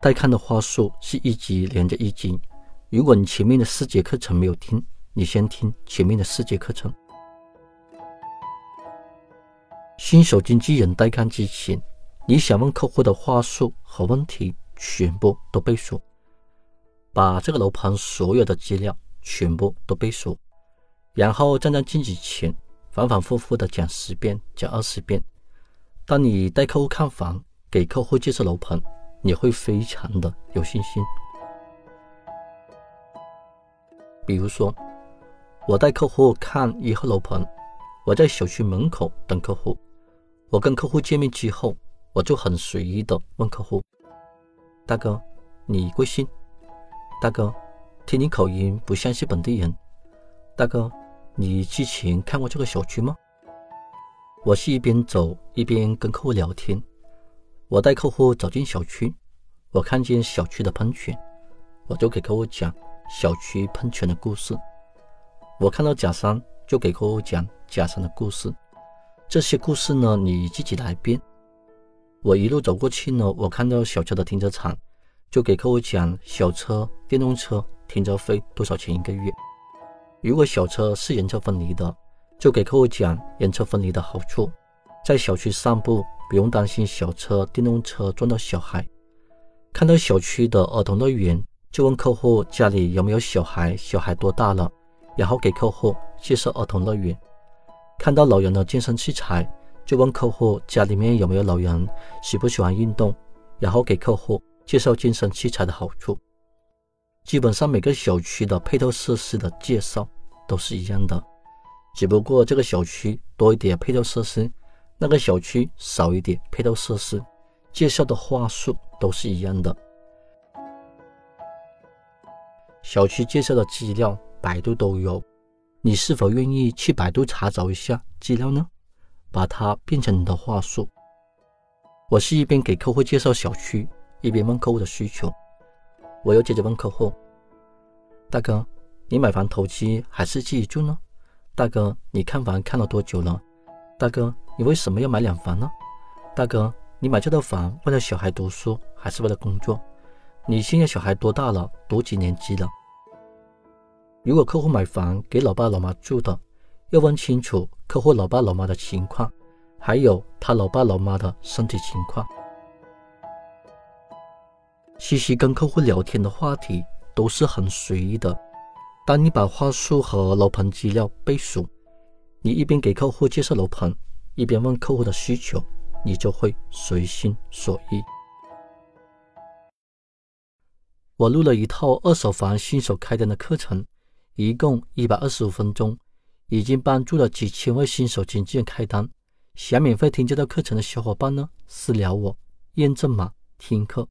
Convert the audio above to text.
带看的话术是一集连着一集。如果你前面的四节课程没有听，你先听前面的四节课程。新手经纪人带看之前，你想问客户的话术和问题全部都背熟，把这个楼盘所有的资料全部都背熟，然后站在镜子前反反复复的讲十遍、讲二十遍。当你带客户看房，给客户介绍楼盘。你会非常的有信心。比如说，我带客户看一号楼盘，我在小区门口等客户。我跟客户见面之后，我就很随意的问客户：“大哥，你贵姓？大哥，听你口音不像是本地人。大哥，你之前看过这个小区吗？”我是一边走一边跟客户聊天。我带客户走进小区，我看见小区的喷泉，我就给客户讲小区喷泉的故事。我看到假山，就给客户讲假山的故事。这些故事呢，你自己来编。我一路走过去呢，我看到小车的停车场，就给客户讲小车、电动车停车费多少钱一个月。如果小车是人车分离的，就给客户讲人车分离的好处，在小区散步。不用担心小车、电动车撞到小孩。看到小区的儿童乐园，就问客户家里有没有小孩，小孩多大了，然后给客户介绍儿童乐园。看到老人的健身器材，就问客户家里面有没有老人，喜不喜欢运动，然后给客户介绍健身器材的好处。基本上每个小区的配套设施的介绍都是一样的，只不过这个小区多一点配套设施。那个小区少一点配套设施，介绍的话术都是一样的。小区介绍的资料，百度都有，你是否愿意去百度查找一下资料呢？把它变成你的话术。我是一边给客户介绍小区，一边问客户的需求。我又接着问客户：“大哥，你买房投机还是自己住呢？大哥，你看房看了多久了？大哥？”你为什么要买两房呢，大哥？你买这套房为了小孩读书还是为了工作？你现在小孩多大了？读几年级了？如果客户买房给老爸老妈住的，要问清楚客户老爸老妈的情况，还有他老爸老妈的身体情况。西西跟客户聊天的话题都是很随意的。当你把话术和楼盘资料背熟，你一边给客户介绍楼盘。一边问客户的需求，你就会随心所欲。我录了一套二手房新手开单的课程，一共一百二十五分钟，已经帮助了几千位新手经纪人开单。想免费听这套课程的小伙伴呢，私聊我，验证码听课。